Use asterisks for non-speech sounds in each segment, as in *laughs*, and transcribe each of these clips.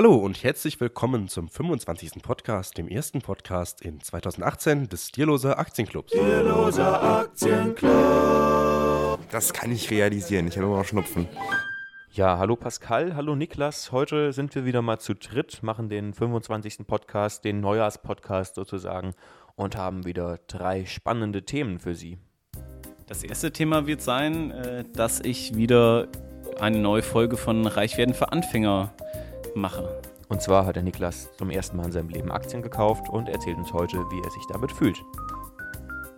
Hallo und herzlich willkommen zum 25. Podcast, dem ersten Podcast in 2018 des Stierloser Aktienclubs. Stierloser Aktienclub. Das kann ich realisieren, ich habe immer noch Schnupfen. Ja, hallo Pascal, hallo Niklas. Heute sind wir wieder mal zu dritt, machen den 25. Podcast, den Neujahrspodcast sozusagen und haben wieder drei spannende Themen für Sie. Das erste Thema wird sein, äh, dass ich wieder eine neue Folge von Reich werden für Anfänger mache. Und zwar hat der Niklas zum ersten Mal in seinem Leben Aktien gekauft und erzählt uns heute, wie er sich damit fühlt.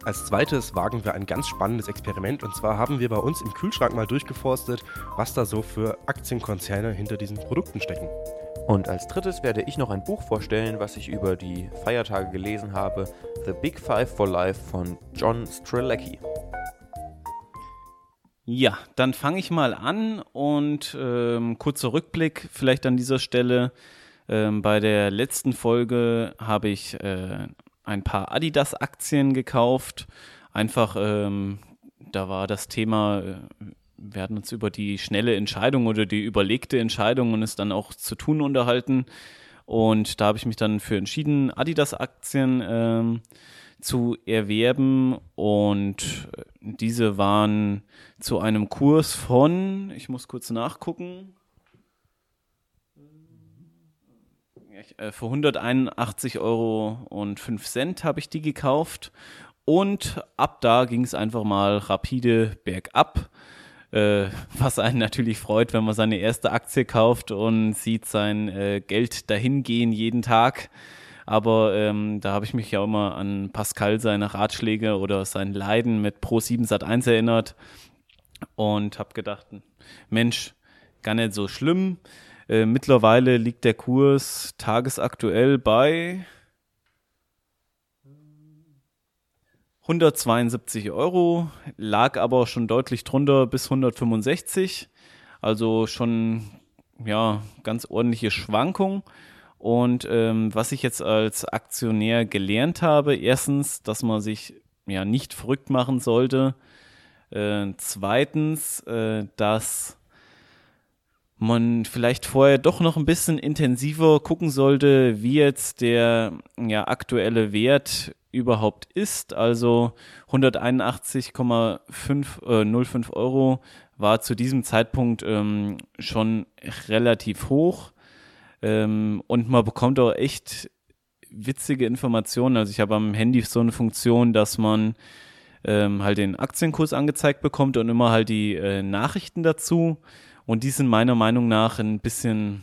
Als zweites wagen wir ein ganz spannendes Experiment und zwar haben wir bei uns im Kühlschrank mal durchgeforstet, was da so für Aktienkonzerne hinter diesen Produkten stecken. Und als drittes werde ich noch ein Buch vorstellen, was ich über die Feiertage gelesen habe: The Big Five for Life von John Strzelecki. Ja, dann fange ich mal an und ähm, kurzer Rückblick vielleicht an dieser Stelle. Ähm, bei der letzten Folge habe ich äh, ein paar Adidas-Aktien gekauft. Einfach, ähm, da war das Thema, äh, wir hatten uns über die schnelle Entscheidung oder die überlegte Entscheidung und es dann auch zu tun unterhalten. Und da habe ich mich dann für entschieden, Adidas-Aktien ähm, zu erwerben und diese waren zu einem Kurs von, ich muss kurz nachgucken, äh, für 181 Euro und 5 Cent habe ich die gekauft und ab da ging es einfach mal rapide bergab. Äh, was einen natürlich freut, wenn man seine erste Aktie kauft und sieht sein äh, Geld dahingehen jeden Tag. Aber ähm, da habe ich mich ja immer an Pascal seine Ratschläge oder sein Leiden mit Pro 7 Sat 1 erinnert und habe gedacht, Mensch, gar nicht so schlimm. Äh, mittlerweile liegt der Kurs tagesaktuell bei 172 Euro, lag aber schon deutlich drunter bis 165. Also schon ja ganz ordentliche Schwankung. Und ähm, was ich jetzt als Aktionär gelernt habe, erstens, dass man sich ja nicht verrückt machen sollte. Äh, zweitens, äh, dass man vielleicht vorher doch noch ein bisschen intensiver gucken sollte, wie jetzt der ja, aktuelle Wert überhaupt ist. Also 181,05 äh, Euro war zu diesem Zeitpunkt ähm, schon relativ hoch. Ähm, und man bekommt auch echt witzige Informationen. Also ich habe am Handy so eine Funktion, dass man ähm, halt den Aktienkurs angezeigt bekommt und immer halt die äh, Nachrichten dazu. Und die sind meiner Meinung nach ein bisschen,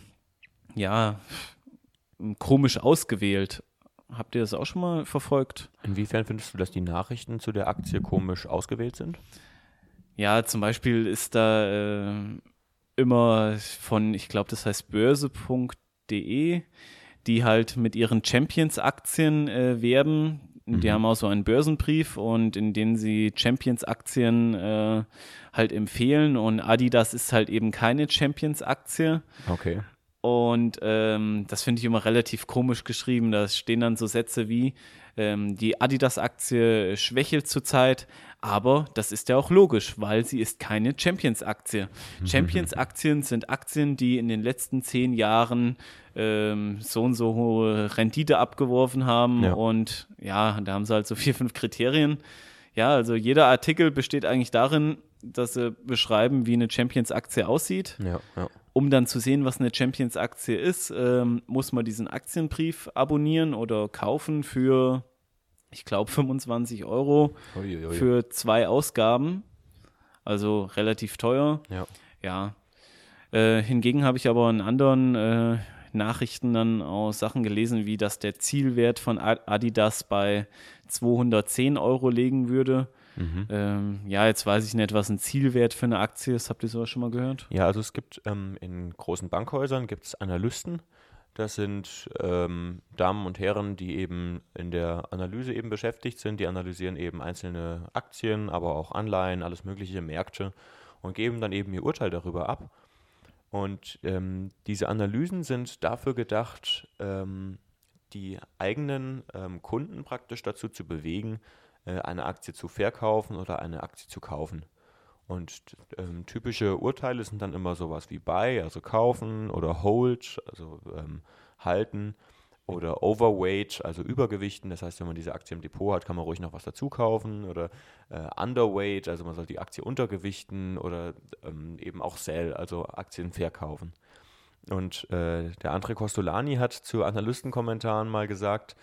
ja, komisch ausgewählt. Habt ihr das auch schon mal verfolgt? Inwiefern findest du, dass die Nachrichten zu der Aktie komisch ausgewählt sind? Ja, zum Beispiel ist da äh, immer von, ich glaube, das heißt börse.de De, die halt mit ihren Champions-Aktien äh, werben. Die mhm. haben auch so einen Börsenbrief und in denen sie Champions-Aktien äh, halt empfehlen und Adidas ist halt eben keine Champions-Aktie. Okay. Und ähm, das finde ich immer relativ komisch geschrieben. Da stehen dann so Sätze wie, ähm, die Adidas-Aktie schwächelt zurzeit, aber das ist ja auch logisch, weil sie ist keine Champions-Aktie. Champions-Aktien sind Aktien, die in den letzten zehn Jahren ähm, so und so hohe Rendite abgeworfen haben. Ja. Und ja, da haben sie halt so vier, fünf Kriterien. Ja, also jeder Artikel besteht eigentlich darin, dass sie beschreiben, wie eine Champions-Aktie aussieht. Ja, ja. Um dann zu sehen, was eine Champions-Aktie ist, ähm, muss man diesen Aktienbrief abonnieren oder kaufen für ich glaube, 25 Euro Uiuiui. für zwei Ausgaben. Also relativ teuer. Ja. ja. Äh, hingegen habe ich aber in anderen äh, Nachrichten dann auch Sachen gelesen, wie dass der Zielwert von Adidas bei 210 Euro liegen würde. Mhm. Ähm, ja, jetzt weiß ich nicht, was ein Zielwert für eine Aktie ist. Habt ihr sowas schon mal gehört? Ja, also es gibt ähm, in großen Bankhäusern gibt es Analysten, das sind ähm, Damen und Herren, die eben in der Analyse eben beschäftigt sind. Die analysieren eben einzelne Aktien, aber auch Anleihen, alles mögliche Märkte und geben dann eben ihr Urteil darüber ab. Und ähm, diese Analysen sind dafür gedacht, ähm, die eigenen ähm, Kunden praktisch dazu zu bewegen, eine Aktie zu verkaufen oder eine Aktie zu kaufen. Und ähm, typische Urteile sind dann immer sowas wie Buy, also kaufen, oder Hold, also ähm, halten, oder Overweight, also Übergewichten. Das heißt, wenn man diese Aktie im Depot hat, kann man ruhig noch was dazu kaufen. Oder äh, Underweight, also man soll die Aktie untergewichten. Oder ähm, eben auch Sell, also Aktien verkaufen. Und äh, der André Costolani hat zu Analystenkommentaren mal gesagt,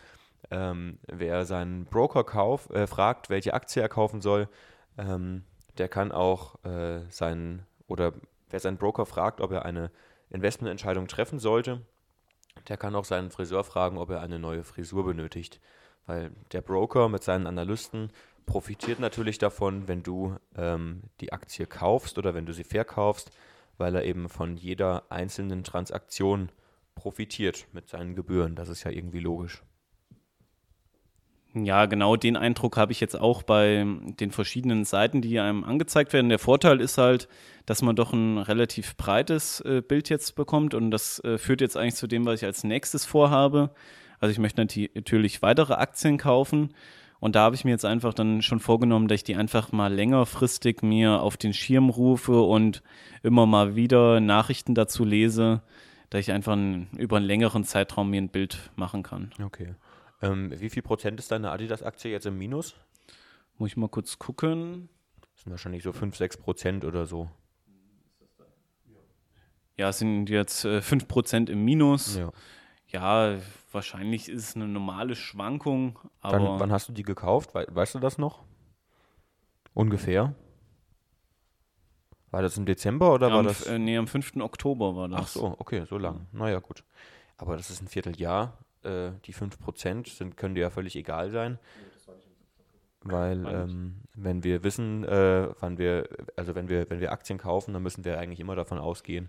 ähm, wer seinen Broker kauf, äh, fragt, welche Aktie er kaufen soll, ähm, der kann auch äh, seinen, oder wer seinen Broker fragt, ob er eine Investmententscheidung treffen sollte, der kann auch seinen Friseur fragen, ob er eine neue Frisur benötigt. Weil der Broker mit seinen Analysten profitiert natürlich davon, wenn du ähm, die Aktie kaufst oder wenn du sie verkaufst, weil er eben von jeder einzelnen Transaktion profitiert mit seinen Gebühren. Das ist ja irgendwie logisch. Ja, genau den Eindruck habe ich jetzt auch bei den verschiedenen Seiten, die einem angezeigt werden. Der Vorteil ist halt, dass man doch ein relativ breites äh, Bild jetzt bekommt und das äh, führt jetzt eigentlich zu dem, was ich als nächstes vorhabe. Also ich möchte natürlich weitere Aktien kaufen und da habe ich mir jetzt einfach dann schon vorgenommen, dass ich die einfach mal längerfristig mir auf den Schirm rufe und immer mal wieder Nachrichten dazu lese, dass ich einfach ein, über einen längeren Zeitraum mir ein Bild machen kann. Okay. Ähm, wie viel Prozent ist deine Adidas-Aktie jetzt im Minus? Muss ich mal kurz gucken. Das sind wahrscheinlich so 5, 6 Prozent oder so. Ja, es sind jetzt äh, 5 Prozent im Minus. Ja. Ja, wahrscheinlich ist es eine normale Schwankung. Aber Wann, wann hast du die gekauft? We weißt du das noch? Ungefähr? War das im Dezember oder war am, das? äh, nee, am 5. Oktober war das. Ach so, okay, so lang. Naja, gut. Aber das ist ein Vierteljahr. Äh, die 5% sind, können dir ja völlig egal sein. Weil ähm, wenn wir wissen, äh, wann wir, also wenn wir, wenn wir Aktien kaufen, dann müssen wir eigentlich immer davon ausgehen,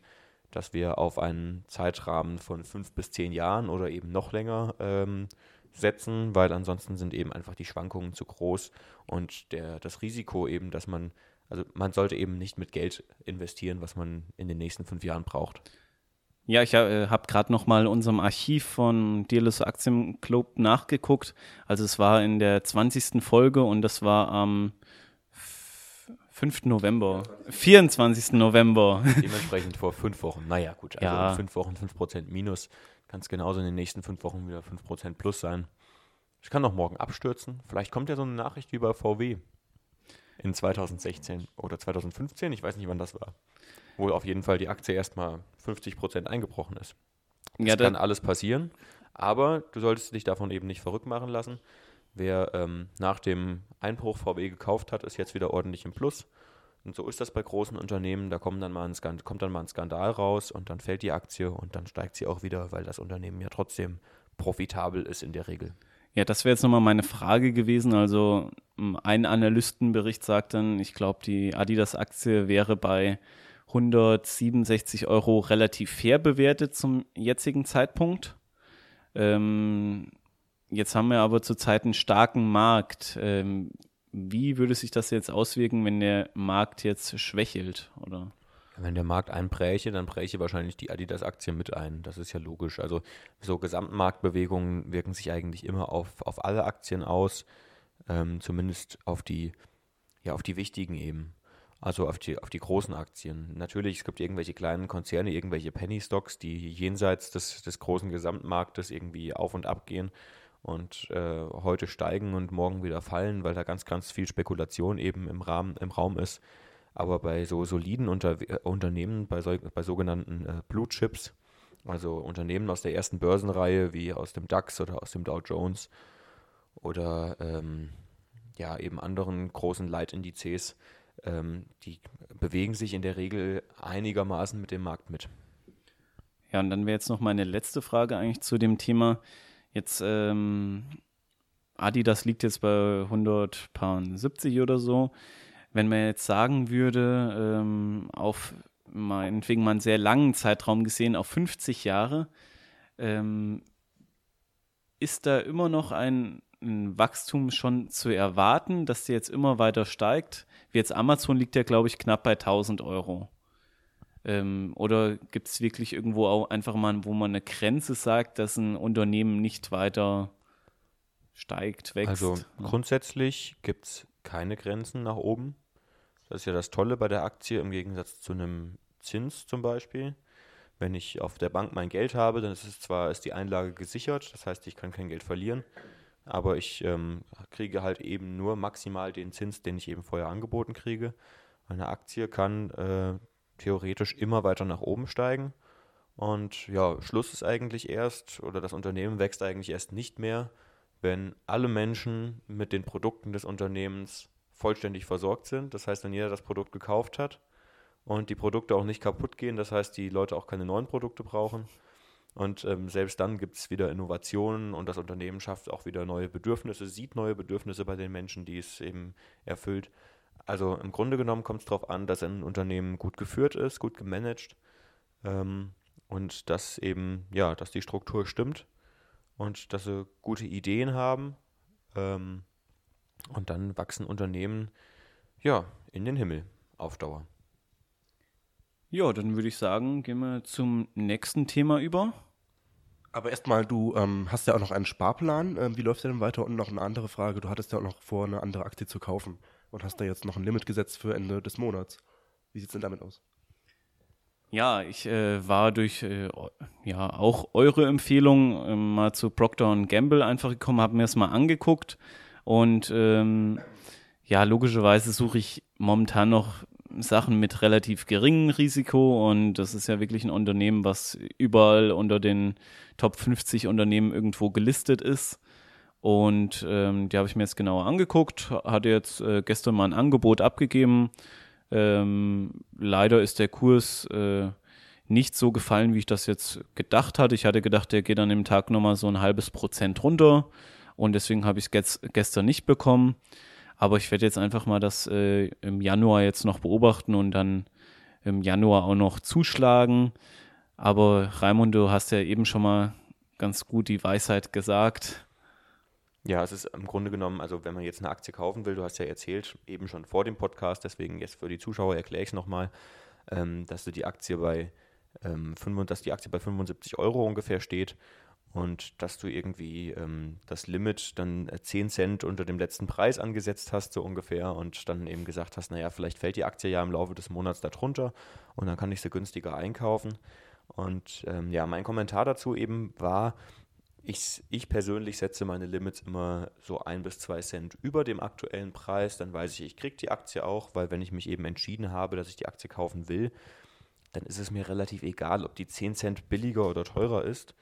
dass wir auf einen Zeitrahmen von fünf bis zehn Jahren oder eben noch länger ähm, setzen, weil ansonsten sind eben einfach die Schwankungen zu groß und der, das Risiko eben, dass man, also man sollte eben nicht mit Geld investieren, was man in den nächsten fünf Jahren braucht. Ja, ich äh, habe gerade noch mal unserem Archiv von Dearless Aktienclub nachgeguckt. Also es war in der 20. Folge und das war am 5. November. 24. November. *laughs* Dementsprechend vor fünf Wochen. Naja, gut, also Ja. in fünf Wochen 5% minus. Kann es genauso in den nächsten fünf Wochen wieder 5% plus sein. Ich kann noch morgen abstürzen. Vielleicht kommt ja so eine Nachricht wie bei VW in 2016 oder 2015. Ich weiß nicht, wann das war. Wo auf jeden Fall die Aktie erstmal 50% eingebrochen ist. Ja, Das kann da, alles passieren, aber du solltest dich davon eben nicht verrückt machen lassen. Wer ähm, nach dem Einbruch VW gekauft hat, ist jetzt wieder ordentlich im Plus. Und so ist das bei großen Unternehmen. Da kommt dann, mal ein Skand kommt dann mal ein Skandal raus und dann fällt die Aktie und dann steigt sie auch wieder, weil das Unternehmen ja trotzdem profitabel ist in der Regel. ja, das wäre jetzt nochmal meine Frage gewesen. Also ein Analystenbericht sagt dann, ich glaube, die Adidas-Aktie wäre bei 167 Euro relativ fair bewertet zum jetzigen Zeitpunkt. Ähm, jetzt haben wir aber zurzeit einen starken Markt. Ähm, wie würde sich das jetzt auswirken, wenn der Markt jetzt schwächelt? Oder? Wenn der Markt einbräche, dann bräche wahrscheinlich die Adidas-Aktie mit ein. Das ist ja logisch. Also so Gesamtmarktbewegungen wirken sich eigentlich immer auf, auf alle Aktien aus, ähm, zumindest auf die, ja, auf die wichtigen eben. Also auf die, auf die großen Aktien. Natürlich, es gibt irgendwelche kleinen Konzerne, irgendwelche Penny-Stocks, die jenseits des, des großen Gesamtmarktes irgendwie auf und ab gehen und äh, heute steigen und morgen wieder fallen, weil da ganz, ganz viel Spekulation eben im, Rahmen, im Raum ist. Aber bei so soliden Unter Unternehmen, bei, so, bei sogenannten äh, Blue Chips, also Unternehmen aus der ersten Börsenreihe wie aus dem DAX oder aus dem Dow Jones oder ähm, ja eben anderen großen Leitindizes, ähm, die bewegen sich in der Regel einigermaßen mit dem Markt mit. Ja, und dann wäre jetzt noch meine letzte Frage eigentlich zu dem Thema. Jetzt, ähm, Adidas liegt jetzt bei 170 oder so. Wenn man jetzt sagen würde, ähm, auf meinetwegen mal einen sehr langen Zeitraum gesehen, auf 50 Jahre, ähm, ist da immer noch ein, ein Wachstum schon zu erwarten, dass der jetzt immer weiter steigt? Wie jetzt Amazon liegt ja, glaube ich, knapp bei 1000 Euro. Ähm, oder gibt es wirklich irgendwo auch einfach mal, wo man eine Grenze sagt, dass ein Unternehmen nicht weiter steigt, wächst? Also grundsätzlich gibt es keine Grenzen nach oben. Das ist ja das Tolle bei der Aktie im Gegensatz zu einem Zins zum Beispiel. Wenn ich auf der Bank mein Geld habe, dann ist es zwar ist die Einlage gesichert, das heißt, ich kann kein Geld verlieren, aber ich ähm, kriege halt eben nur maximal den Zins, den ich eben vorher angeboten kriege. Eine Aktie kann äh, theoretisch immer weiter nach oben steigen. Und ja, Schluss ist eigentlich erst, oder das Unternehmen wächst eigentlich erst nicht mehr, wenn alle Menschen mit den Produkten des Unternehmens vollständig versorgt sind. Das heißt, wenn jeder das Produkt gekauft hat und die Produkte auch nicht kaputt gehen, das heißt, die Leute auch keine neuen Produkte brauchen. Und ähm, selbst dann gibt es wieder Innovationen und das Unternehmen schafft auch wieder neue Bedürfnisse, sieht neue Bedürfnisse bei den Menschen, die es eben erfüllt. Also im Grunde genommen kommt es darauf an, dass ein Unternehmen gut geführt ist, gut gemanagt ähm, und dass eben, ja, dass die Struktur stimmt und dass sie gute Ideen haben. Ähm, und dann wachsen Unternehmen ja in den Himmel auf Dauer. Ja, dann würde ich sagen, gehen wir zum nächsten Thema über. Aber erstmal, du ähm, hast ja auch noch einen Sparplan. Ähm, wie läuft der denn weiter? Und noch eine andere Frage. Du hattest ja auch noch vor, eine andere Aktie zu kaufen und hast da jetzt noch ein Limit gesetzt für Ende des Monats. Wie sieht es denn damit aus? Ja, ich äh, war durch äh, ja auch eure Empfehlung äh, mal zu Procter Gamble einfach gekommen, habe mir das mal angeguckt und ähm, ja, logischerweise suche ich momentan noch Sachen mit relativ geringem Risiko und das ist ja wirklich ein Unternehmen, was überall unter den Top 50 Unternehmen irgendwo gelistet ist. Und ähm, die habe ich mir jetzt genauer angeguckt, hatte jetzt äh, gestern mal ein Angebot abgegeben. Ähm, leider ist der Kurs äh, nicht so gefallen, wie ich das jetzt gedacht hatte. Ich hatte gedacht, der geht an dem Tag nochmal so ein halbes Prozent runter und deswegen habe ich es gestern nicht bekommen. Aber ich werde jetzt einfach mal das äh, im Januar jetzt noch beobachten und dann im Januar auch noch zuschlagen. Aber Raimund, du hast ja eben schon mal ganz gut die Weisheit gesagt. Ja, es ist im Grunde genommen, also wenn man jetzt eine Aktie kaufen will, du hast ja erzählt, eben schon vor dem Podcast, deswegen jetzt für die Zuschauer erkläre ich es nochmal, ähm, dass du die Aktie bei ähm, 5, dass die Aktie bei 75 Euro ungefähr steht und dass du irgendwie ähm, das Limit dann 10 äh, Cent unter dem letzten Preis angesetzt hast, so ungefähr, und dann eben gesagt hast, naja, vielleicht fällt die Aktie ja im Laufe des Monats darunter und dann kann ich sie günstiger einkaufen. Und ähm, ja, mein Kommentar dazu eben war, ich, ich persönlich setze meine Limits immer so ein bis zwei Cent über dem aktuellen Preis. Dann weiß ich, ich kriege die Aktie auch, weil wenn ich mich eben entschieden habe, dass ich die Aktie kaufen will, dann ist es mir relativ egal, ob die 10 Cent billiger oder teurer ist.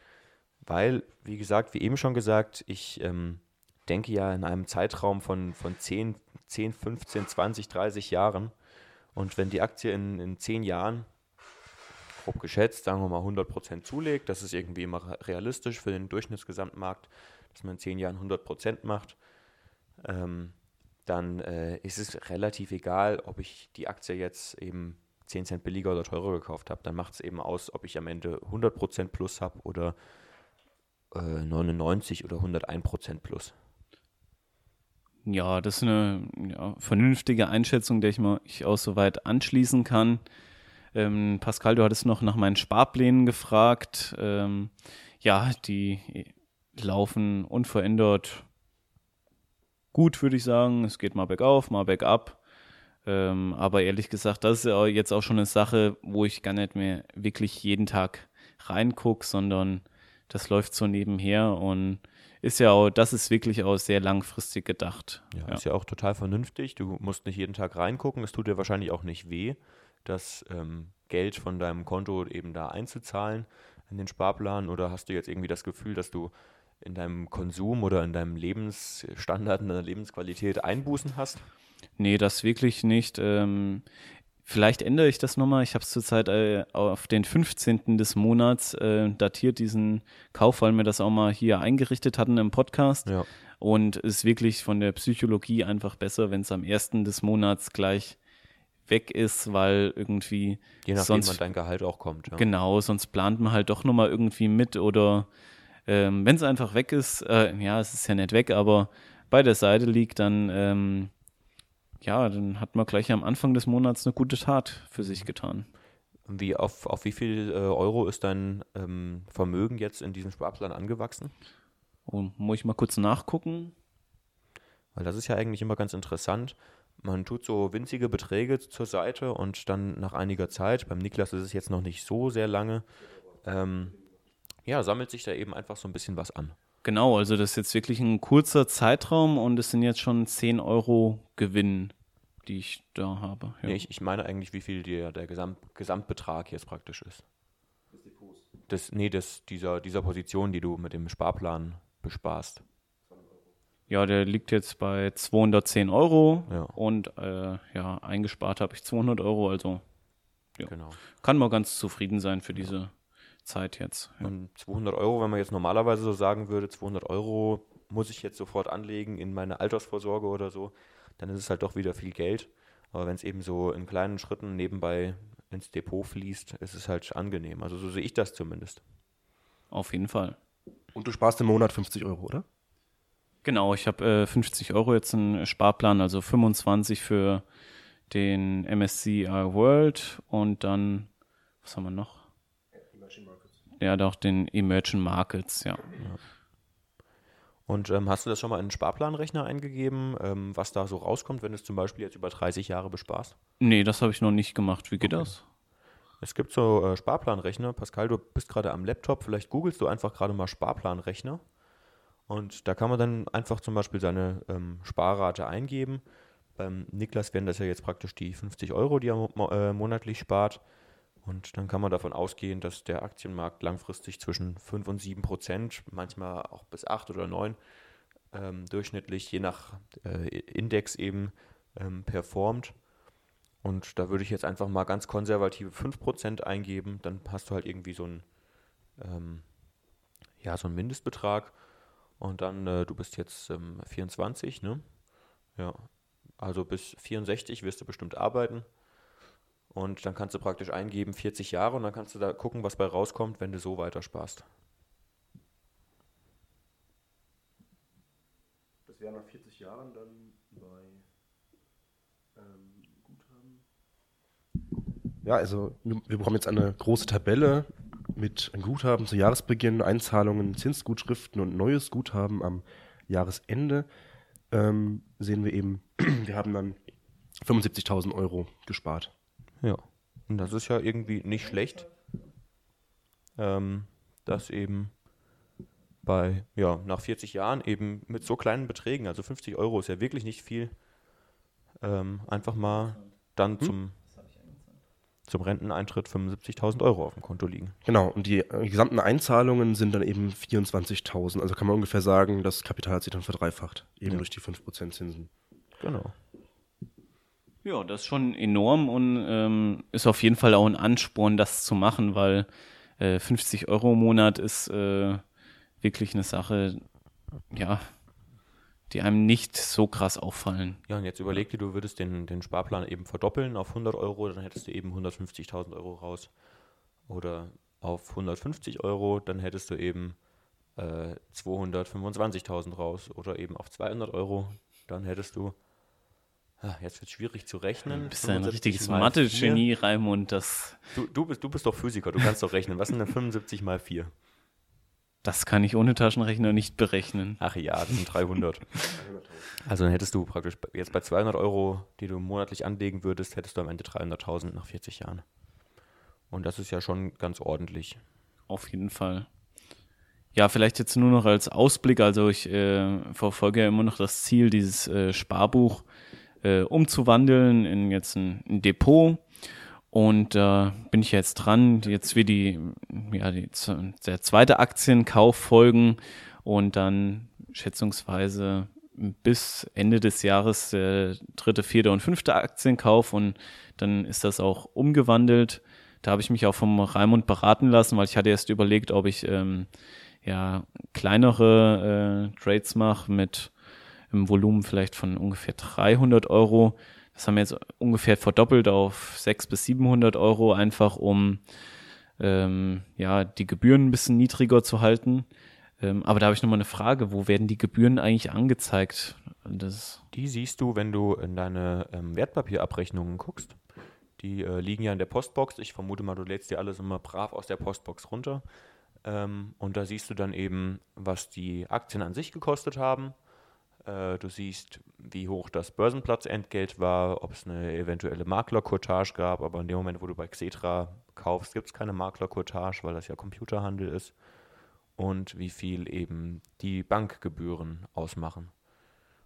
Weil, wie gesagt, wie eben schon gesagt, ich ähm, denke ja in einem Zeitraum von, von 10, 10, 15, 20, 30 Jahren. Und wenn die Aktie in, in 10 Jahren grob geschätzt, sagen wir mal 100% zulegt. Das ist irgendwie immer realistisch für den Durchschnittsgesamtmarkt, dass man in 10 Jahren 100% macht. Ähm, dann äh, ist es relativ egal, ob ich die Aktie jetzt eben 10 Cent billiger oder teurer gekauft habe. Dann macht es eben aus, ob ich am Ende 100% plus habe oder äh, 99 oder 101% plus. Ja, das ist eine ja, vernünftige Einschätzung, der ich mich auch soweit anschließen kann. Ähm, Pascal, du hattest noch nach meinen Sparplänen gefragt. Ähm, ja, die laufen unverändert gut, würde ich sagen. Es geht mal bergauf, mal bergab. Ähm, aber ehrlich gesagt, das ist ja jetzt auch schon eine Sache, wo ich gar nicht mehr wirklich jeden Tag reingucke, sondern das läuft so nebenher und ist ja auch, das ist wirklich auch sehr langfristig gedacht. Ja, ja. ist ja auch total vernünftig. Du musst nicht jeden Tag reingucken. Es tut dir wahrscheinlich auch nicht weh das ähm, Geld von deinem Konto eben da einzuzahlen in den Sparplan? Oder hast du jetzt irgendwie das Gefühl, dass du in deinem Konsum oder in deinem Lebensstandard, in deiner Lebensqualität Einbußen hast? Nee, das wirklich nicht. Ähm, vielleicht ändere ich das nochmal. Ich habe es zurzeit äh, auf den 15. des Monats äh, datiert, diesen Kauf, weil wir das auch mal hier eingerichtet hatten im Podcast. Ja. Und es ist wirklich von der Psychologie einfach besser, wenn es am 1. des Monats gleich weg ist, weil irgendwie je nachdem sonst, man dein Gehalt auch kommt. Ja. Genau, sonst plant man halt doch nochmal irgendwie mit oder ähm, wenn es einfach weg ist, äh, ja, es ist ja nicht weg, aber bei der Seite liegt, dann ähm, ja, dann hat man gleich am Anfang des Monats eine gute Tat für sich getan. Wie auf, auf wie viel äh, Euro ist dein ähm, Vermögen jetzt in diesem Sparplan angewachsen? Oh, muss ich mal kurz nachgucken? Weil das ist ja eigentlich immer ganz interessant man tut so winzige Beträge zur Seite und dann nach einiger Zeit, beim Niklas ist es jetzt noch nicht so sehr lange, ähm, ja, sammelt sich da eben einfach so ein bisschen was an. Genau, also das ist jetzt wirklich ein kurzer Zeitraum und es sind jetzt schon 10 Euro Gewinn, die ich da habe. Ja. Nee, ich, ich meine eigentlich, wie viel der, der Gesamt, Gesamtbetrag jetzt praktisch ist. Das, nee, das, dieser, dieser Position, die du mit dem Sparplan besparst. Ja, der liegt jetzt bei 210 Euro Ja. und äh, ja, eingespart habe ich 200 Euro, also Ja. Genau. kann man ganz zufrieden sein für diese Zeit jetzt. Ja. Und 200 Euro, wenn man jetzt normalerweise so sagen würde, 200 Euro muss ich jetzt sofort anlegen in meine Altersvorsorge oder so, dann ist es halt doch wieder viel Geld. Aber wenn es eben so in kleinen Schritten nebenbei ins Depot fließt, ist es halt angenehm. Also so sehe ich das zumindest. Auf jeden Fall. Und du sparst im Monat 50 Euro, oder? Genau, ich habe äh, 50 Euro jetzt einen Sparplan, also 25 für den MSCI World und dann, was haben wir noch? Ja, doch den Emerging Markets, ja. Und ähm, hast du das schon mal in einen Sparplanrechner eingegeben, ähm, was da so rauskommt, wenn du es zum Beispiel jetzt über 30 Jahre besparst? Nee, das habe ich noch nicht gemacht. Wie geht das? Es gibt so äh, Sparplanrechner. Pascal, du bist gerade am Laptop. Vielleicht googelst du einfach gerade mal Sparplanrechner. Und da kann man dann einfach zum Beispiel seine ähm, Sparrate eingeben. Beim Niklas wären das ja jetzt praktisch die 50 Euro, die er mo- äh, monatlich spart. Und dann kann man davon ausgehen, dass der Aktienmarkt langfristig zwischen 5 und 7 Prozent, manchmal auch bis 8 oder 9 ähm, durchschnittlich, je nach äh, Index eben ähm, performt. Und da würde ich jetzt einfach mal ganz konservative 5% eingeben. Dann hast du halt irgendwie so einen, ähm, ja, so einen Mindestbetrag. Und dann, äh, du bist jetzt ähm, 24, ne? Ja. Also bis 64 wirst du bestimmt arbeiten. Und dann kannst du praktisch eingeben 40 Jahre und dann kannst du da gucken, was bei rauskommt, wenn du so weiter sparst. Das wäre nach 40 Jahren dann bei ähm, Guthaben. Ja, also wir bekommen jetzt eine große Tabelle mit einem Guthaben zu Jahresbeginn, Einzahlungen, Zinsgutschriften und neues Guthaben am Jahresende. Ähm, sehen wir eben, *clears throat* wir haben dann 75.000 Euro gespart. Ja. Und das ist ja irgendwie nicht schlecht, ähm, dass eben bei, ja, nach 40 Jahren eben mit so kleinen Beträgen, also 50 Euro ist ja wirklich nicht viel, ähm, einfach mal dann zum, zum Renteneintritt 75.000 Euro auf dem Konto liegen. Genau, und die äh, gesamten Einzahlungen sind dann eben 24.000. Also kann man ungefähr sagen, das Kapital hat sich dann verdreifacht, eben Ja. durch die 5% Zinsen. Genau. Ja, das ist schon enorm und ähm, ist auf jeden Fall auch ein Ansporn, das zu machen, weil äh, 50 Euro im Monat ist äh, wirklich eine Sache, ja, die einem nicht so krass auffallen. Ja, und jetzt überleg dir, du würdest den, den Sparplan eben verdoppeln auf 100 Euro, dann hättest du eben 150.000 Euro raus. Oder auf 150 Euro, dann hättest du eben äh, 225.000 raus. Oder eben auf 200 Euro, dann hättest du, jetzt wird es schwierig zu rechnen. Du bist ein 75 richtiges Mathe-Genie, Raimund. Das. Du, du, bist, du bist doch Physiker, du kannst doch rechnen. Was sind denn 75 mal 4? das kann ich ohne Taschenrechner nicht berechnen. Ach ja, das sind 300. *laughs* Also dann hättest du praktisch jetzt bei 200 Euro, die du monatlich anlegen würdest, hättest du am Ende 300.000 nach 40 Jahren. Und das ist ja schon ganz ordentlich. Auf jeden Fall. Ja, vielleicht jetzt nur noch als Ausblick. Also ich äh, verfolge ja immer noch das Ziel, dieses äh, Sparbuch äh, umzuwandeln in jetzt ein, ein Depot. Und da bin ich jetzt dran. Jetzt wird die, ja, die, der zweite Aktienkauf folgen und dann schätzungsweise bis Ende des Jahres der dritte, vierte und fünfte Aktienkauf und dann ist das auch umgewandelt. Da habe ich mich auch vom Raimund beraten lassen, weil ich hatte erst überlegt, ob ich ähm, ja kleinere äh, Trades mache mit einem Volumen vielleicht von ungefähr 300 Euro. Das haben wir jetzt ungefähr verdoppelt auf 600 bis 700 Euro, einfach um ähm, ja, die Gebühren ein bisschen niedriger zu halten. Ähm, aber da habe ich nochmal eine Frage, wo werden die Gebühren eigentlich angezeigt? Das, Die siehst du, wenn du in deine ähm, Wertpapierabrechnungen guckst. Die äh, liegen ja in der Postbox. Ich vermute mal, du lädst dir alles immer brav aus der Postbox runter. Ähm, und da siehst du dann eben, was die Aktien an sich gekostet haben, Äh, du siehst, wie hoch das Börsenplatzentgelt war, ob es eine eventuelle Maklercourtage gab, aber in dem Moment, wo du bei Xetra kaufst, gibt es keine Maklercourtage, weil das ja Computerhandel ist. Und wie viel eben die Bankgebühren ausmachen.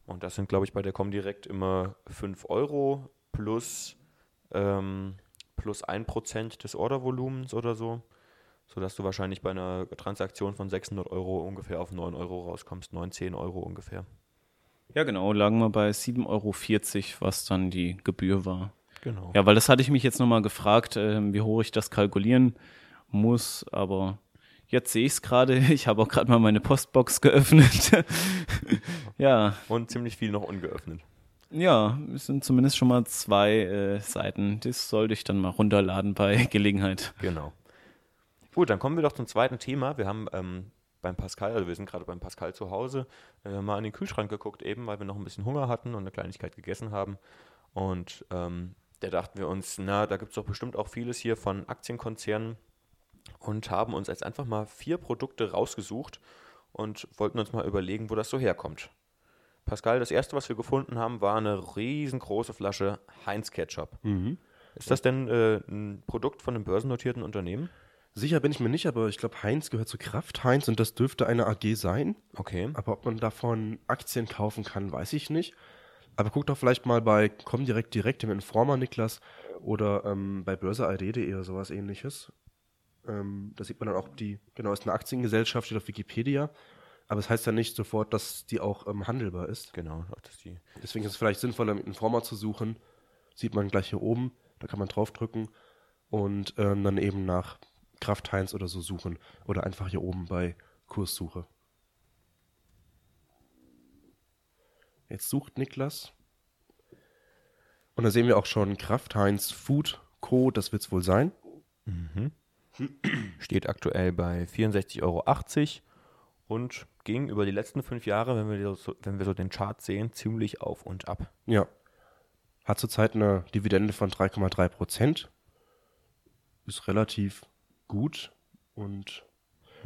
Und das sind, glaube ich, bei der Comdirect immer 5 Euro plus, ähm, plus 1% des Ordervolumens oder so, sodass du wahrscheinlich bei einer Transaktion von 600 Euro ungefähr auf 9 Euro rauskommst, 9, 10 Euro ungefähr. Ja, genau, lagen wir bei 7,40 Euro, was dann die Gebühr war. Genau. Ja, weil das hatte ich mich jetzt nochmal gefragt, äh, wie hoch ich das kalkulieren muss, aber jetzt sehe ich es gerade. *laughs* Ich habe auch gerade mal meine Postbox geöffnet. *laughs* ja, Und ziemlich viel noch ungeöffnet. ja, es sind zumindest schon mal zwei äh, Seiten. Das sollte ich dann mal runterladen bei *laughs* Gelegenheit. Genau. Gut, dann kommen wir doch zum zweiten Thema. Wir haben ähm, beim Pascal, also wir sind gerade beim Pascal zu Hause, äh, mal in den Kühlschrank geguckt, eben weil wir noch ein bisschen Hunger hatten und eine Kleinigkeit gegessen haben. Und ähm, da dachten wir uns, na, da gibt es doch bestimmt auch vieles hier von Aktienkonzernen und haben uns jetzt einfach mal vier Produkte rausgesucht und wollten uns mal überlegen, wo das so herkommt. Pascal, das erste, was wir gefunden haben, war eine riesengroße Flasche Heinz Ketchup. Ist das denn äh, ein Produkt von einem börsennotierten Unternehmen? Sicher bin ich mir nicht, aber ich glaube, Heinz gehört zu Kraft Heinz und das dürfte eine AG sein. Okay. Aber ob man davon Aktien kaufen kann, weiß ich nicht. Aber guck doch vielleicht mal bei Comdirect direkt im Informer, Niklas, oder ähm, bei börse.id.de oder sowas ähnliches. Ähm, da sieht man dann auch die, genau, ist eine Aktiengesellschaft, steht auf Wikipedia. Aber es das heißt ja nicht sofort, dass die auch ähm, handelbar ist. Genau, auch das die. Deswegen ist es vielleicht sinnvoller, mit Informer zu suchen. Sieht man gleich hier oben, da kann man draufdrücken und ähm, dann eben nach Kraft Heinz oder so suchen. Oder einfach hier oben bei Kurssuche. Jetzt sucht Niklas. Und da sehen wir auch schon Kraft Heinz Food Co. Das wird es wohl sein. Steht aktuell bei 64,80 Euro und ging über die letzten fünf Jahre, wenn wir, so, wenn wir so den Chart sehen, ziemlich auf und ab. Ja. Hat zurzeit eine Dividende von 3,3 Prozent. Ist relativ gut. Und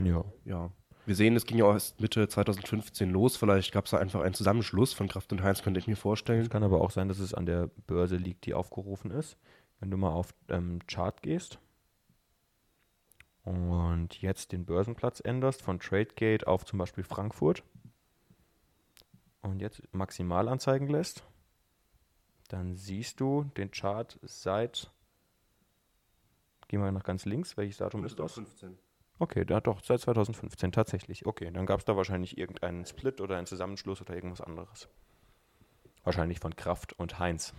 Ja. ja, wir sehen, es ging ja auch erst Mitte 2015 los. Vielleicht gab es da einfach einen Zusammenschluss von Kraft und Heinz, könnte ich mir vorstellen. Es kann aber auch sein, dass es an der Börse liegt, die aufgerufen ist. Wenn du mal auf ähm, Chart gehst und jetzt den Börsenplatz änderst von Tradegate auf zum Beispiel Frankfurt und jetzt maximal anzeigen lässt, dann siehst du den Chart seit, gehen wir nach ganz links, welches Datum ist das? 15. Okay, da doch, seit 2015 tatsächlich. Okay, dann gab es da wahrscheinlich irgendeinen Split oder einen Zusammenschluss oder irgendwas anderes. Wahrscheinlich von Kraft und Heinz.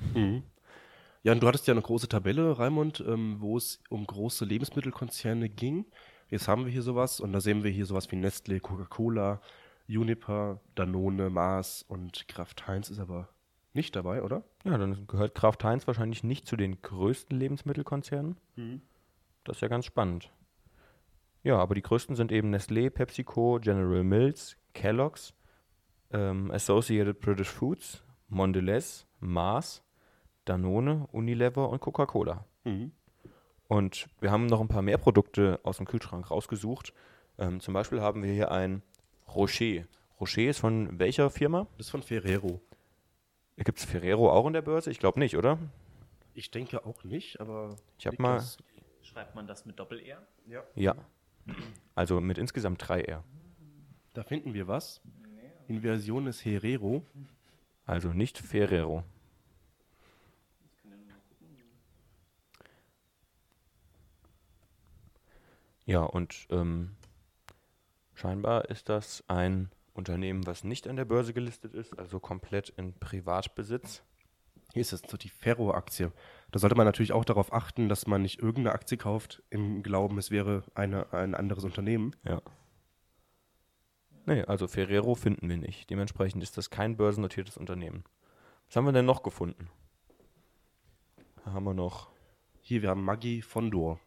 Ja, und du hattest ja eine große Tabelle, Raimund, ähm, wo es um große Lebensmittelkonzerne ging. Jetzt haben wir hier sowas und da sehen wir hier sowas wie Nestle, Coca-Cola, Uniper, Danone, Mars und Kraft Heinz ist aber nicht dabei, oder? Ja, dann gehört Kraft Heinz wahrscheinlich nicht zu den größten Lebensmittelkonzernen. Das ist ja ganz spannend. Ja, aber die größten sind eben Nestlé, PepsiCo, General Mills, Kellogg's, ähm, Associated British Foods, Mondelez, Mars, Danone, Unilever und Coca-Cola. Und wir haben noch ein paar mehr Produkte aus dem Kühlschrank rausgesucht. Ähm, zum Beispiel haben wir hier ein Rocher. Rocher ist von welcher Firma? Das ist von Ferrero. Gibt es Ferrero auch in der Börse? Ich glaube nicht, oder? Ich denke auch nicht, aber. Ich hab mal- Schreibt man das mit Doppel-R? Ja. Ja. Also mit insgesamt drei R. Da finden wir was. Inversion ist Herero. Also nicht Ferrero. Ja, und ähm, scheinbar ist das ein Unternehmen, was nicht an der Börse gelistet ist, also komplett in Privatbesitz. Hier ist es so die Ferro-Aktie. Da sollte man natürlich auch darauf achten, dass man nicht irgendeine Aktie kauft, im Glauben, es wäre eine, ein anderes Unternehmen. Ja. Nee, also Ferrero finden wir nicht. Dementsprechend ist das kein börsennotiertes Unternehmen. Was haben wir denn noch gefunden? Da haben wir noch Hier, wir haben Maggi Fondor.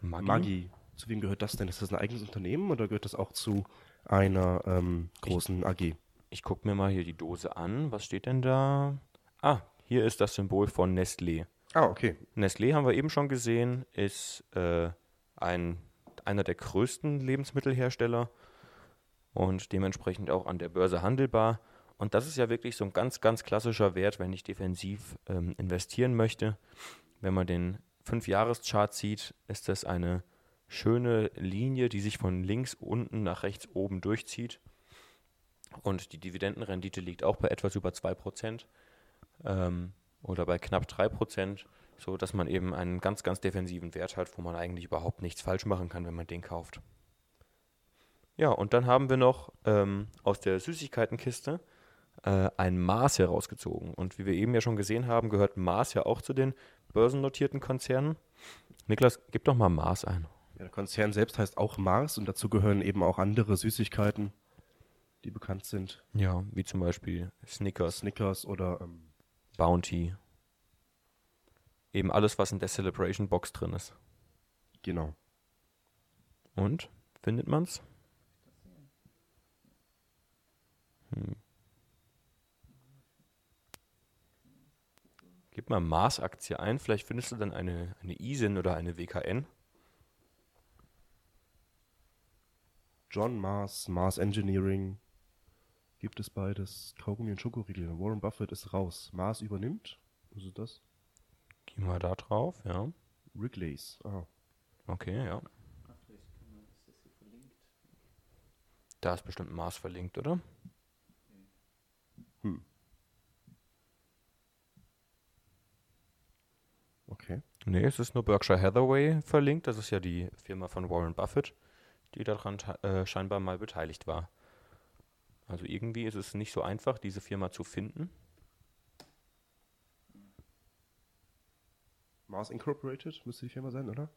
Maggi. Maggi. Zu wem gehört das denn? Ist das ein eigenes Unternehmen oder gehört das auch zu einer ähm, großen AG? Ich gucke mir mal hier die Dose an. Was steht denn da? Ah, hier ist das Symbol von Nestlé. Ah, okay. Nestlé haben wir eben schon gesehen, ist äh, ein, einer der größten Lebensmittelhersteller und dementsprechend auch an der Börse handelbar. und das ist ja wirklich so ein ganz, ganz klassischer Wert, wenn ich defensiv ähm, investieren möchte. Wenn man den 5-Jahres-Chart sieht, ist das eine schöne Linie, die sich von links unten nach rechts oben durchzieht. Und die Dividendenrendite liegt auch bei etwas über 2% ähm, oder bei knapp 3%, so dass man eben einen ganz, ganz defensiven Wert hat, wo man eigentlich überhaupt nichts falsch machen kann, wenn man den kauft. Ja, und dann haben wir noch ähm, aus der Süßigkeitenkiste äh, ein Mars herausgezogen. Und wie wir eben ja schon gesehen haben, gehört Mars ja auch zu den börsennotierten Konzernen. Niklas, gib doch mal Mars ein. Ja, der Konzern selbst heißt auch Mars und dazu gehören eben auch andere Süßigkeiten, die bekannt sind. Ja, wie zum Beispiel Snickers, Snickers oder ähm, Bounty. Eben alles, was in der Celebration Box drin ist. genau. Und? Findet man's? Hm. Gib mal Mars-Aktie ein, vielleicht findest du dann eine, eine ISIN oder eine WKN. John Mars, Mars Engineering. Gibt es beides. Kaugummi und Schokoriegel. Warren Buffett ist raus. Mars übernimmt. Was ist das? Geh mal da drauf, ja. Wrigley's. Ah. Okay, ja. Da ist bestimmt Mars verlinkt, oder? Hm. Okay. Nee, es ist nur Berkshire Hathaway verlinkt. Das ist ja die Firma von Warren Buffett, die daran äh, scheinbar mal beteiligt war. Also irgendwie ist es nicht so einfach, diese Firma zu finden. Mars Incorporated müsste die Firma sein, oder?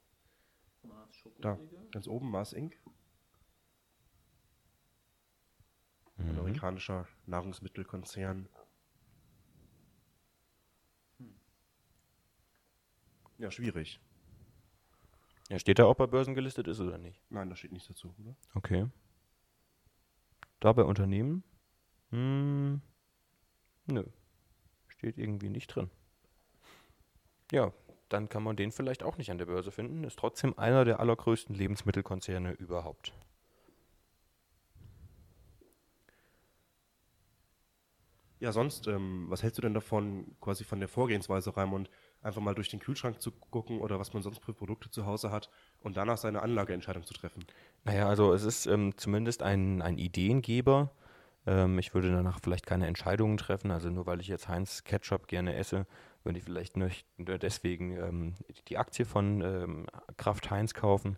Da, ganz oben Mars Inc. Ein amerikanischer Nahrungsmittelkonzern. Ja, schwierig. Ja, steht da, ob er börsengelistet ist oder nicht? Nein, da steht nichts dazu, oder? Okay. Da bei Unternehmen? Hm, nö. Steht irgendwie nicht drin. Ja, dann kann man den vielleicht auch nicht an der Börse finden. Ist trotzdem einer der allergrößten Lebensmittelkonzerne überhaupt. Ja, sonst, ähm, was hältst du denn davon, quasi von der Vorgehensweise, Raimund, einfach mal durch den Kühlschrank zu gucken oder was man sonst für Produkte zu Hause hat und danach seine Anlageentscheidung zu treffen? Naja, also es ist ähm, zumindest ein, ein Ideengeber. Ähm, ich würde danach vielleicht keine Entscheidungen treffen. Also nur weil ich jetzt Heinz Ketchup gerne esse, würde ich vielleicht nur deswegen ähm, die Aktie von ähm, Kraft Heinz kaufen.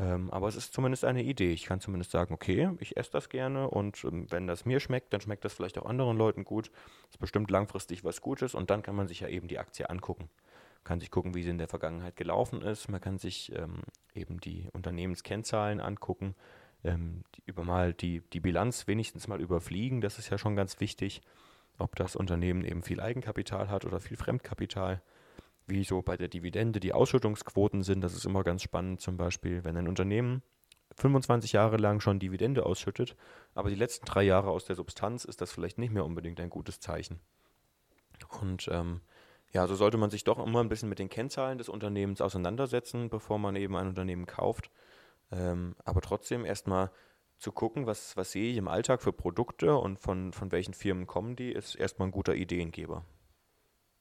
Ähm, aber es ist zumindest eine Idee. Ich kann zumindest sagen, okay, ich esse das gerne und ähm, wenn das mir schmeckt, dann schmeckt das vielleicht auch anderen Leuten gut. Ist bestimmt langfristig was Gutes und dann kann man sich ja eben die Aktie angucken. Kann sich gucken, wie sie in der Vergangenheit gelaufen ist. Man kann sich ähm, eben die Unternehmenskennzahlen angucken, ähm, die, über mal die, die Bilanz wenigstens mal überfliegen. Das ist ja schon ganz wichtig, ob das Unternehmen eben viel Eigenkapital hat oder viel Fremdkapital wie so bei der Dividende die Ausschüttungsquoten sind. Das ist immer ganz spannend zum Beispiel, wenn ein Unternehmen 25 Jahre lang schon Dividende ausschüttet, aber die letzten drei Jahre aus der Substanz ist das vielleicht nicht mehr unbedingt ein gutes Zeichen. Und ähm, ja, so sollte man sich doch immer ein bisschen mit den Kennzahlen des Unternehmens auseinandersetzen, bevor man eben ein Unternehmen kauft. Ähm, aber trotzdem erstmal zu gucken, was, was sehe ich im Alltag für Produkte und von, von welchen Firmen kommen die, ist erstmal ein guter Ideengeber.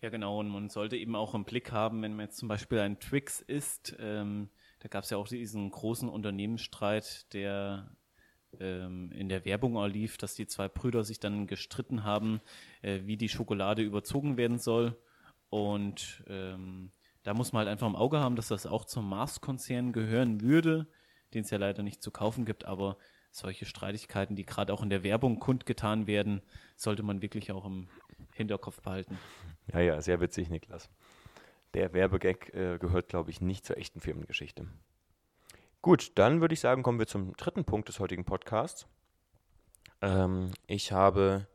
Ja, genau. Und man sollte eben auch im Blick haben, wenn man jetzt zum Beispiel ein Twix isst, ähm, da gab es ja auch diesen großen Unternehmensstreit, der ähm, in der Werbung auch lief, dass die zwei Brüder sich dann gestritten haben, äh, wie die Schokolade überzogen werden soll. Und ähm, da muss man halt einfach im Auge haben, dass das auch zum Mars-Konzern gehören würde, den es ja leider nicht zu kaufen gibt, aber solche Streitigkeiten, die gerade auch in der Werbung kundgetan werden, sollte man wirklich auch im Hinterkopf behalten. Ja, ja, sehr witzig, Niklas. Der Werbegag äh, gehört, glaube ich, nicht zur echten Firmengeschichte. Gut, dann würde ich sagen, kommen wir zum dritten Punkt des heutigen Podcasts. Ähm, ich habe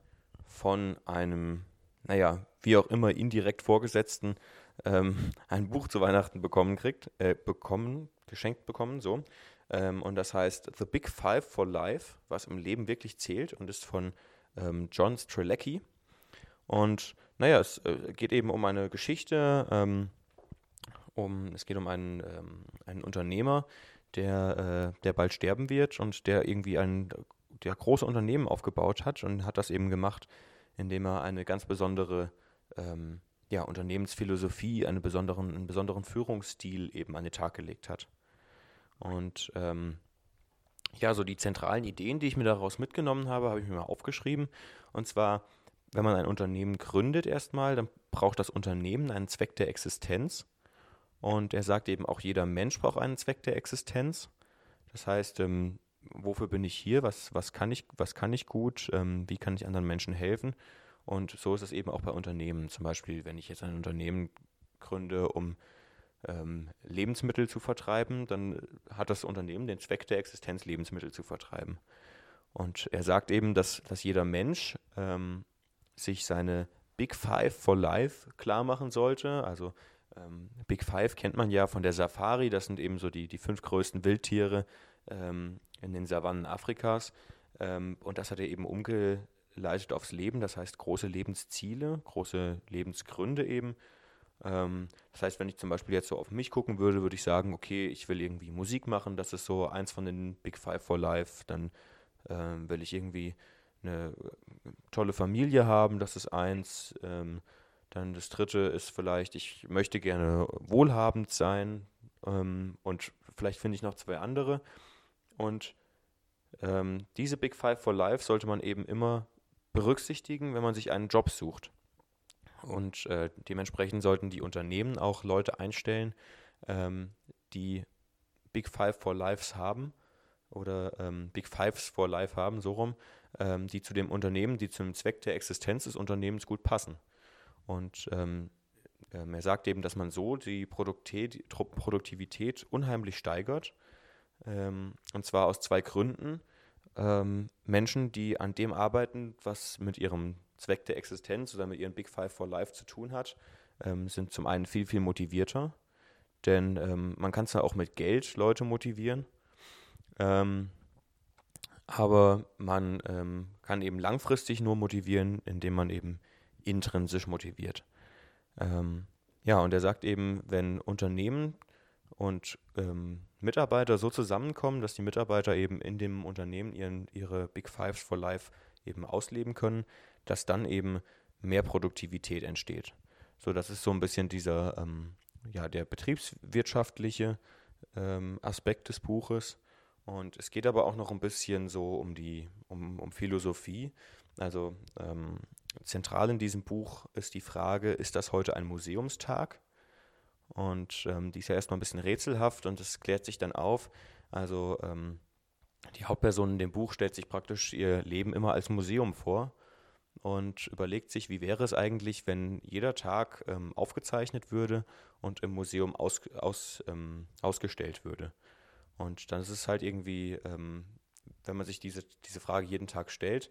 von einem, naja, wie auch immer indirekt Vorgesetzten ähm, *laughs* ein Buch zu Weihnachten bekommen kriegt, äh, bekommen, geschenkt bekommen, so. Ähm, und das heißt The Big Five for Life, was im Leben wirklich zählt und ist von ähm, John Strelecki. Und naja, es äh, geht eben um eine Geschichte, ähm, um, es geht um einen, ähm, einen Unternehmer, der, äh, der bald sterben wird und der irgendwie einen, ja, große Unternehmen aufgebaut hat und hat das eben gemacht, indem er eine ganz besondere ähm, ja, Unternehmensphilosophie, einen besonderen, einen besonderen Führungsstil eben an den Tag gelegt hat. Und ähm, ja, so die zentralen Ideen, die ich mir daraus mitgenommen habe, habe ich mir mal aufgeschrieben. Und zwar, wenn man ein Unternehmen gründet erstmal, dann braucht das Unternehmen einen Zweck der Existenz. Und er sagt eben auch, jeder Mensch braucht einen Zweck der Existenz. Das heißt, ähm, wofür bin ich hier? Was, was, kann, ich, was kann ich gut? Ähm, wie kann ich anderen Menschen helfen? Und so ist es eben auch bei Unternehmen. Zum Beispiel, wenn ich jetzt ein Unternehmen gründe, um ähm, Lebensmittel zu vertreiben, dann hat das Unternehmen den Zweck der Existenz, Lebensmittel zu vertreiben. Und er sagt eben, dass, dass jeder Mensch ähm, sich seine Big Five for Life klar machen sollte. Also ähm, Big Five kennt man ja von der Safari, das sind eben so die, die fünf größten Wildtiere ähm, in den Savannen Afrikas. Ähm, und das hat er eben umgeleitet aufs Leben, das heißt große Lebensziele, große Lebensgründe eben. Ähm, das heißt, wenn ich zum Beispiel jetzt so auf mich gucken würde, würde ich sagen, okay, ich will irgendwie Musik machen, das ist so eins von den Big Five for Life. Dann ähm, will ich irgendwie eine äh, tolle Familie haben, das ist eins. Ähm, dann das dritte ist vielleicht, ich möchte gerne wohlhabend sein ähm, und vielleicht finde ich noch zwei andere. Und ähm, diese Big Five for Life sollte man eben immer berücksichtigen, wenn man sich einen Job sucht. Und äh, dementsprechend sollten die Unternehmen auch Leute einstellen, ähm, die Big Five for Lives haben oder ähm, Big Fives for Life haben, so rum, ähm, die zu dem Unternehmen, die zum Zweck der Existenz des Unternehmens gut passen. Und ähm, ähm er sagt eben, dass man so die Produktivität unheimlich steigert. Ähm, und zwar aus zwei Gründen. Ähm, Menschen, die an dem arbeiten, was mit ihrem Zweck der Existenz oder mit ihren Big Five for Life zu tun hat, ähm, sind zum einen viel, viel motivierter. Denn ähm, man kann zwar auch mit Geld Leute motivieren, ähm, aber man ähm, kann eben langfristig nur motivieren, indem man eben intrinsisch motiviert. Ähm, ja, und er sagt eben, wenn Unternehmen und ähm, Mitarbeiter so zusammenkommen, dass die Mitarbeiter eben in dem Unternehmen ihren, ihre Big Fives for Life eben ausleben können, dass dann eben mehr Produktivität entsteht. So, das ist so ein bisschen dieser, ähm, ja, der betriebswirtschaftliche ähm, Aspekt des Buches. Und es geht aber auch noch ein bisschen so um die, um, um Philosophie. Also ähm, zentral in diesem Buch ist die Frage, ist das heute ein Museumstag? Und ähm, die ist ja erstmal ein bisschen rätselhaft und es klärt sich dann auf. Also ähm, die Hauptperson in dem Buch stellt sich praktisch ihr Leben immer als Museum vor und überlegt sich, wie wäre es eigentlich, wenn jeder Tag ähm, aufgezeichnet würde und im Museum aus, aus, ähm, ausgestellt würde. Und dann ist es halt irgendwie, ähm, wenn man sich diese, diese Frage jeden Tag stellt,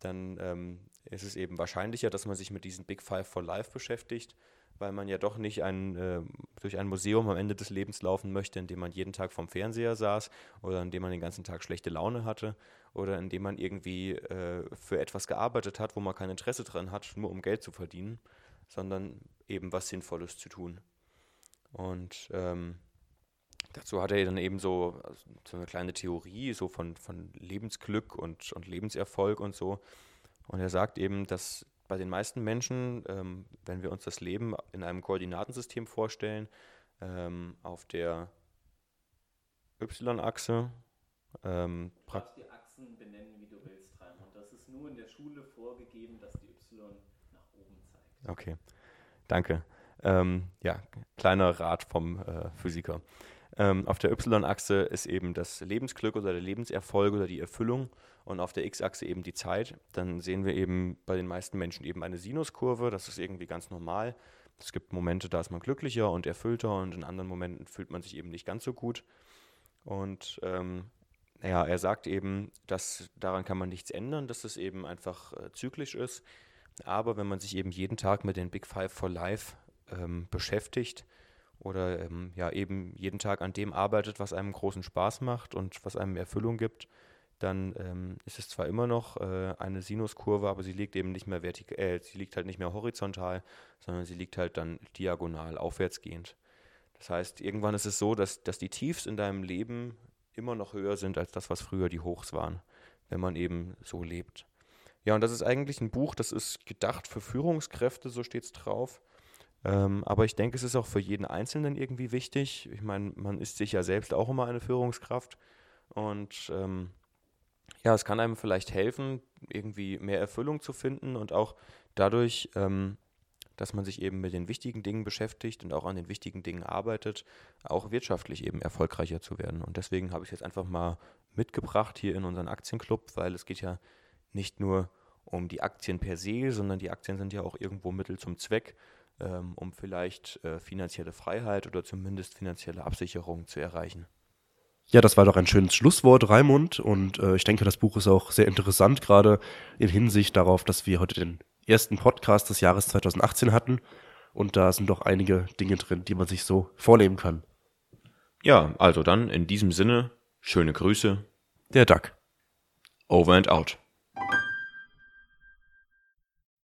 dann ähm, ist es eben wahrscheinlicher, dass man sich mit diesen Big Five for Life beschäftigt weil man ja doch nicht ein, äh, durch ein Museum am Ende des Lebens laufen möchte, in dem man jeden Tag vom Fernseher saß oder in dem man den ganzen Tag schlechte Laune hatte oder in dem man irgendwie äh, für etwas gearbeitet hat, wo man kein Interesse dran hat, nur um Geld zu verdienen, sondern eben was Sinnvolles zu tun. Und ähm, dazu hat er dann eben so, also so eine kleine Theorie so von, von Lebensglück und, und Lebenserfolg und so. Und er sagt eben, dass bei den meisten Menschen, ähm, wenn wir uns das Leben in einem Koordinatensystem vorstellen, ähm, auf der Y-Achse. Ähm, du kannst die Achsen benennen, wie du willst, Raimund. Das ist nur in der Schule vorgegeben, dass die Y nach oben zeigt. Okay, danke. Ähm, ja, kleiner Rat vom äh, Physiker. Ähm, auf der Y-Achse ist eben das Lebensglück oder der Lebenserfolg oder die Erfüllung und auf der X-Achse eben die Zeit. Dann sehen wir eben bei den meisten Menschen eben eine Sinuskurve. Das ist irgendwie ganz normal. Es gibt Momente, da ist man glücklicher und erfüllter und in anderen Momenten fühlt man sich eben nicht ganz so gut. Und ähm, ja, er sagt eben, dass daran kann man nichts ändern, dass es eben einfach äh, zyklisch ist. Aber wenn man sich eben jeden Tag mit den Big Five for Life ähm, beschäftigt, oder ähm, ja eben jeden Tag an dem arbeitet, was einem großen Spaß macht und was einem Erfüllung gibt, dann ähm, ist es zwar immer noch äh, eine Sinuskurve, aber sie liegt eben nicht mehr vertikal, äh, sie liegt halt nicht mehr horizontal, sondern sie liegt halt dann diagonal aufwärtsgehend. Das heißt, irgendwann ist es so, dass, dass die Tiefs in deinem Leben immer noch höher sind als das, was früher die Hochs waren. wenn man eben so lebt. Ja, und das ist eigentlich ein Buch, das ist gedacht für Führungskräfte, so steht es drauf. Ähm, aber ich denke, es ist auch für jeden Einzelnen irgendwie wichtig. Ich meine, man ist sich ja selbst auch immer eine Führungskraft. Und ähm, ja, es kann einem vielleicht helfen, irgendwie mehr Erfüllung zu finden und auch dadurch, ähm, dass man sich eben mit den wichtigen Dingen beschäftigt und auch an den wichtigen Dingen arbeitet, auch wirtschaftlich eben erfolgreicher zu werden. Und deswegen habe ich jetzt einfach mal mitgebracht hier in unseren Aktienclub, weil es geht ja nicht nur um die Aktien per se, sondern die Aktien sind ja auch irgendwo Mittel zum Zweck, ähm, um vielleicht äh, finanzielle Freiheit oder zumindest finanzielle Absicherung zu erreichen. Ja, das war doch ein schönes Schlusswort, Raimund. Und äh, ich denke, das Buch ist auch sehr interessant, gerade in Hinsicht darauf, dass wir heute den ersten Podcast des Jahres 2018 hatten. Und da sind doch einige Dinge drin, die man sich so vornehmen kann. Ja, also dann in diesem Sinne, schöne Grüße. Der Duck. Over and out.